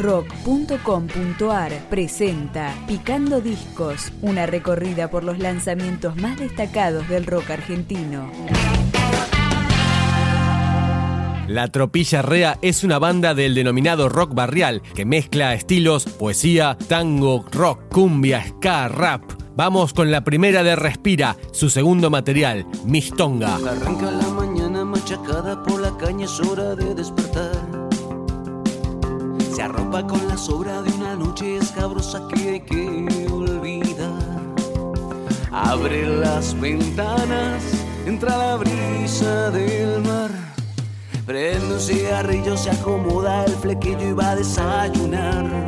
rock.com.ar presenta Picando Discos, una recorrida por los lanzamientos más destacados del rock argentino. La Tropilla Rea es una banda del denominado rock barrial que mezcla estilos poesía, tango, rock, cumbia, ska, rap. Vamos con la primera de Respira, su segundo material, Mistonga. Arranca la mañana machacada por la caña, es hora de despertar. Se arropa con la sobra de una noche escabrosa que hay que olvidar. Abre las ventanas, entra la brisa del mar. Prende un cigarrillo, se acomoda el flequillo y va a desayunar.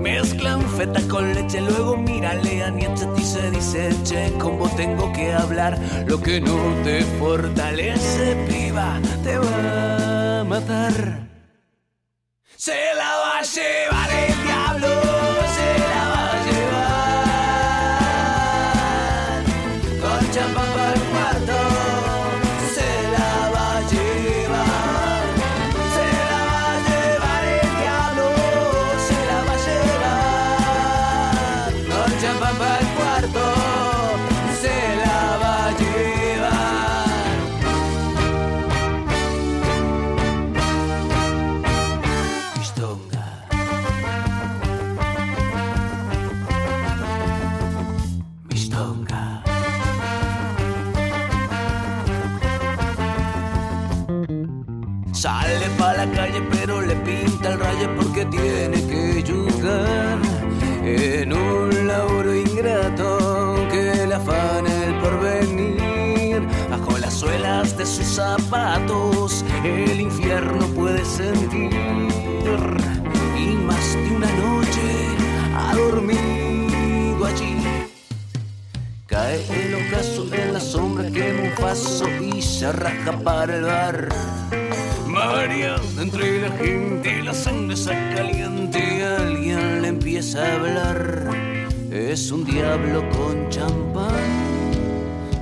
Mezclan feta con leche, luego mírale a Nietzsche se dice, che, como tengo que hablar, lo que no te fortalece, piba, te va a matar. Se la va a llevar de sus zapatos el infierno puede sentir y más de una noche ha dormido allí. Cae el ocaso en la sombra que un paso y se arranca para el bar. María, entre la gente la sangre está caliente, alguien le empieza a hablar. Es un diablo con champán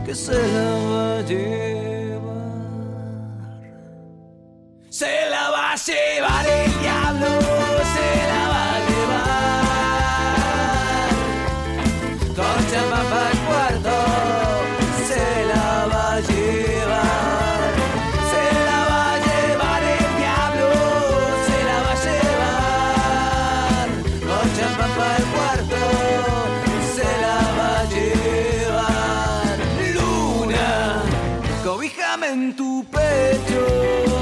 que se la va a llevar. En tu pecho.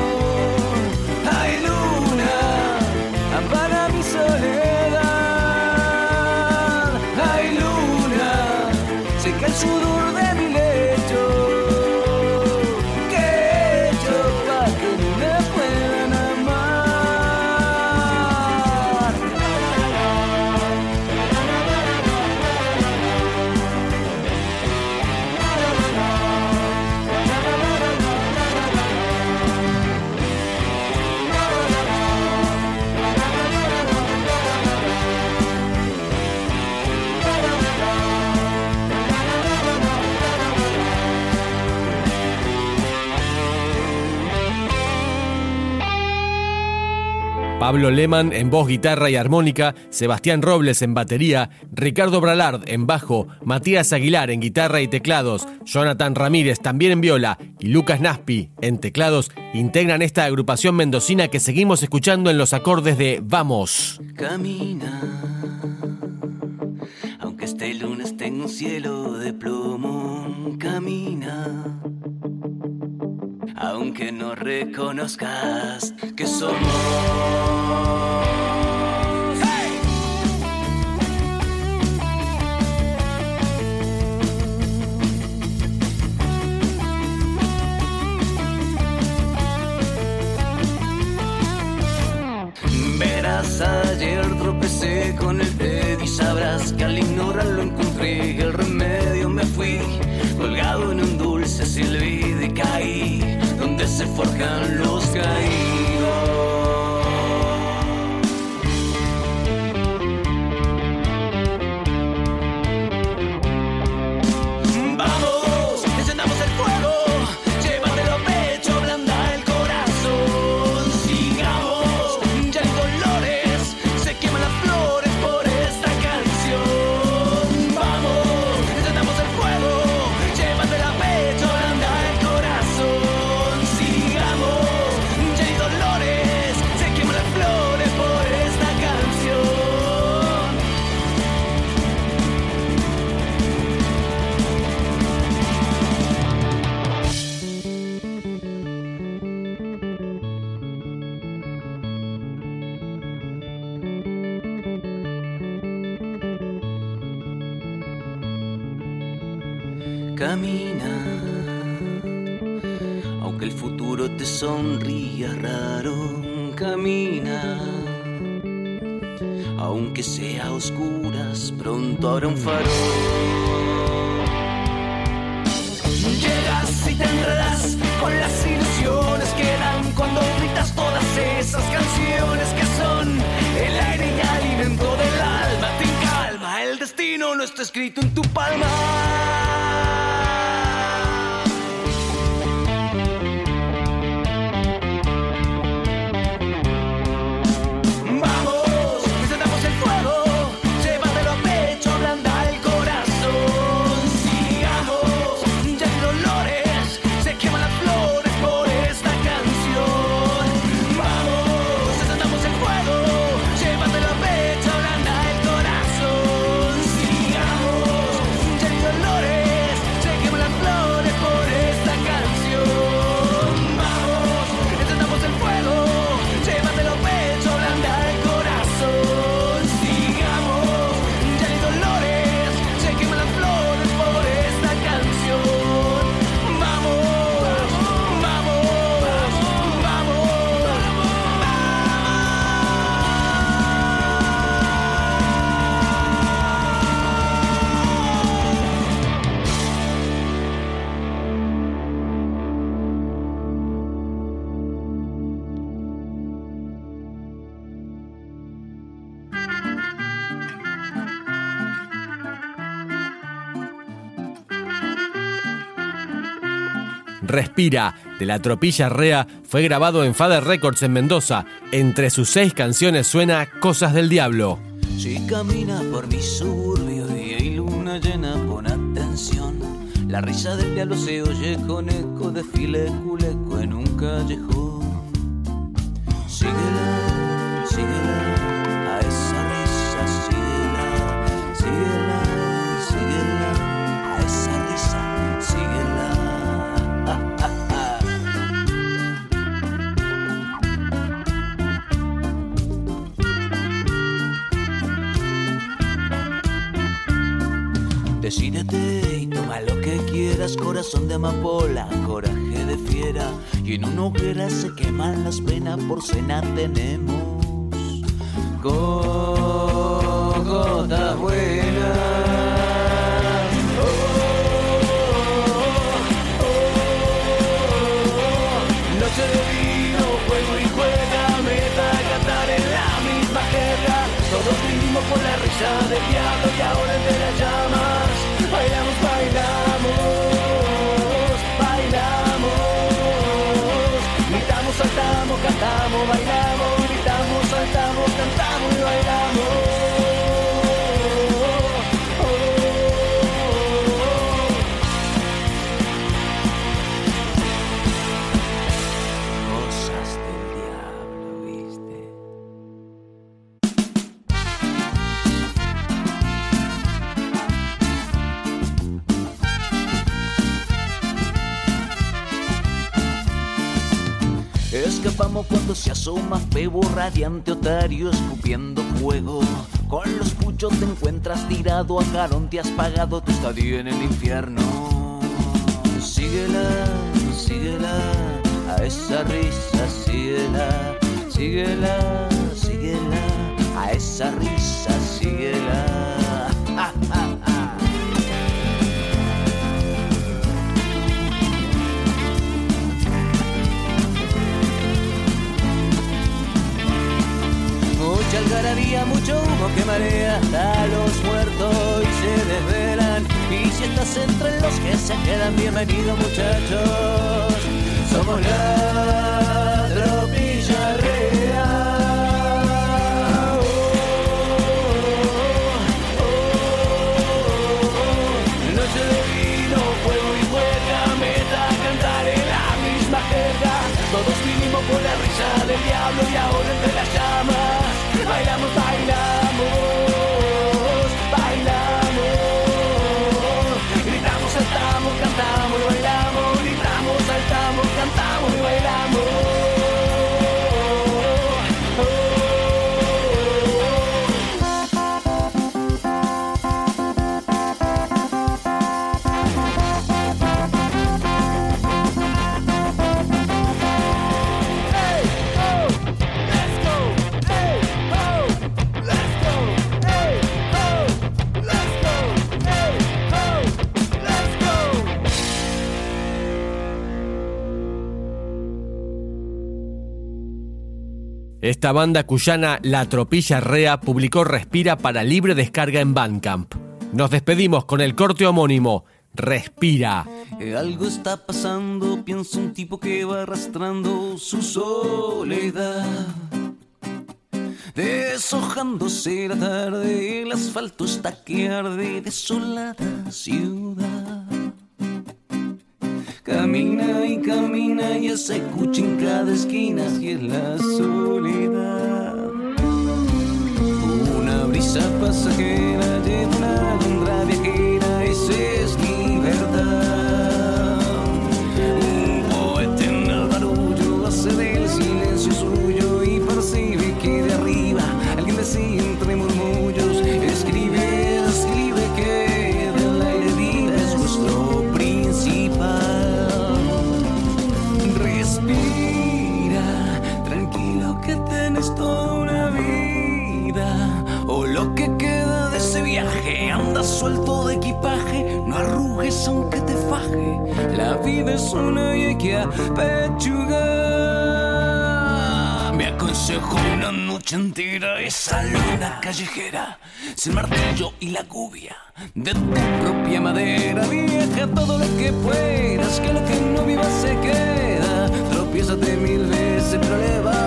Pablo Lehmann en voz, guitarra y armónica, Sebastián Robles en batería, Ricardo Bralard en bajo, Matías Aguilar en guitarra y teclados, Jonathan Ramírez también en viola y Lucas Naspi en teclados integran esta agrupación mendocina que seguimos escuchando en los acordes de Vamos. Camina, aunque este lunes tenga un cielo de plomo, camina. Aunque no reconozcas que somos. forjando raro, camina, aunque sea a oscuras, pronto habrá un farol. Llegas y te enredas con las ilusiones que dan cuando gritas todas esas canciones que son el aire y alimento del alma. Te calma, el destino no está escrito en tu palma. Respira, de la tropilla Rea, fue grabado en Father Records en Mendoza. Entre sus seis canciones suena Cosas del Diablo. Si caminas por mi suburbio y hay luna llena, pon atención. La risa del diablo se oye con eco de fileculeco en un callejón. Síguela, y toma lo que quieras, corazón de amapola, coraje de fiera. Y en una hoguera se queman las penas, por cena tenemos gotas buenas. Oh, oh, oh, Noche de vino, juego y juega, meta cantar en la misma jerga. Todos vivimos por la risa del diablo Escapamos cuando se asoma febo radiante otario escupiendo fuego. Con los puchos te encuentras tirado, a carón te has pagado tu estadía en el infierno. Síguela, síguela, a esa risa, síguela, síguela, síguela, a esa risa, bienvenidos muchachos. Esta banda cuyana La Tropilla Rea publicó Respira para libre descarga en Bandcamp. Nos despedimos con el corte homónimo Respira. Eh, algo está pasando, pienso un tipo que va arrastrando su soledad. Deshojándose la tarde, el asfalto está que arde, desolada ciudad. Camina y camina y se escucha en cada esquina y es la soledad. Brisa pasajera lleva una alondra viajera, esa es mi verdad. Un poeta en el barullo hace del silencio suyo y percibe que de arriba alguien decía entre murmullos, escribe, escribe que del aire vive es nuestro principal. Respira, tranquilo que tenés toda suelto de equipaje. No arrugues aunque te faje. La vida es una y hay que apechugar. Me aconsejo una noche entera esa luna callejera, sin martillo y la cubia de tu propia madera. Vieja todo lo que puedas, que lo que no viva se queda. Tropiézate mil veces, pero levántate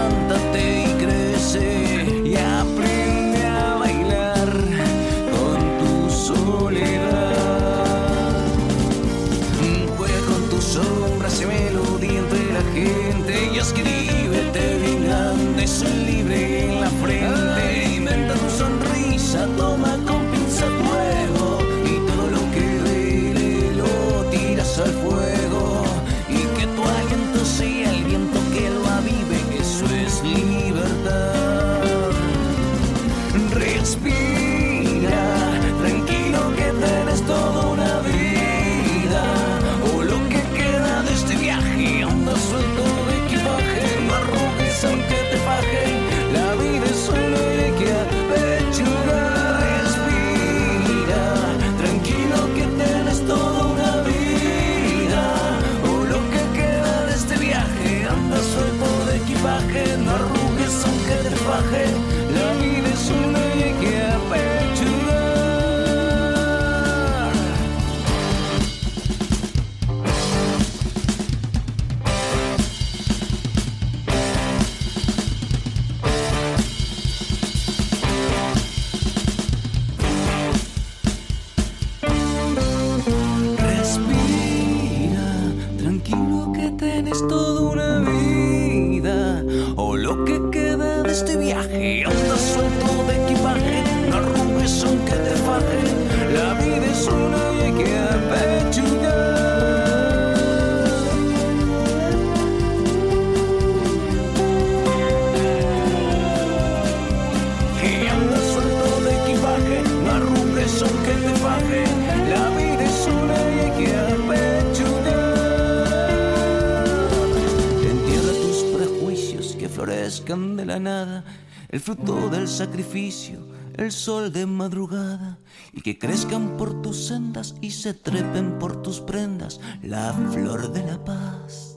de la nada, el fruto del sacrificio, el sol de madrugada, y que crezcan por tus sendas y se trepen por tus prendas, la flor de la paz.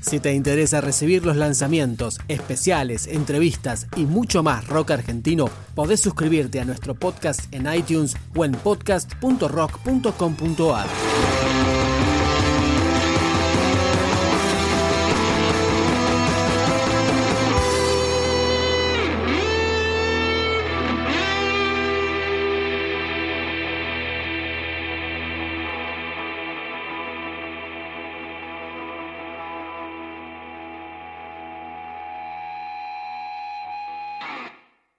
Si te interesa recibir los lanzamientos, especiales, entrevistas y mucho más rock argentino, podés suscribirte a nuestro podcast en iTunes o en podcast.rock.com.ar.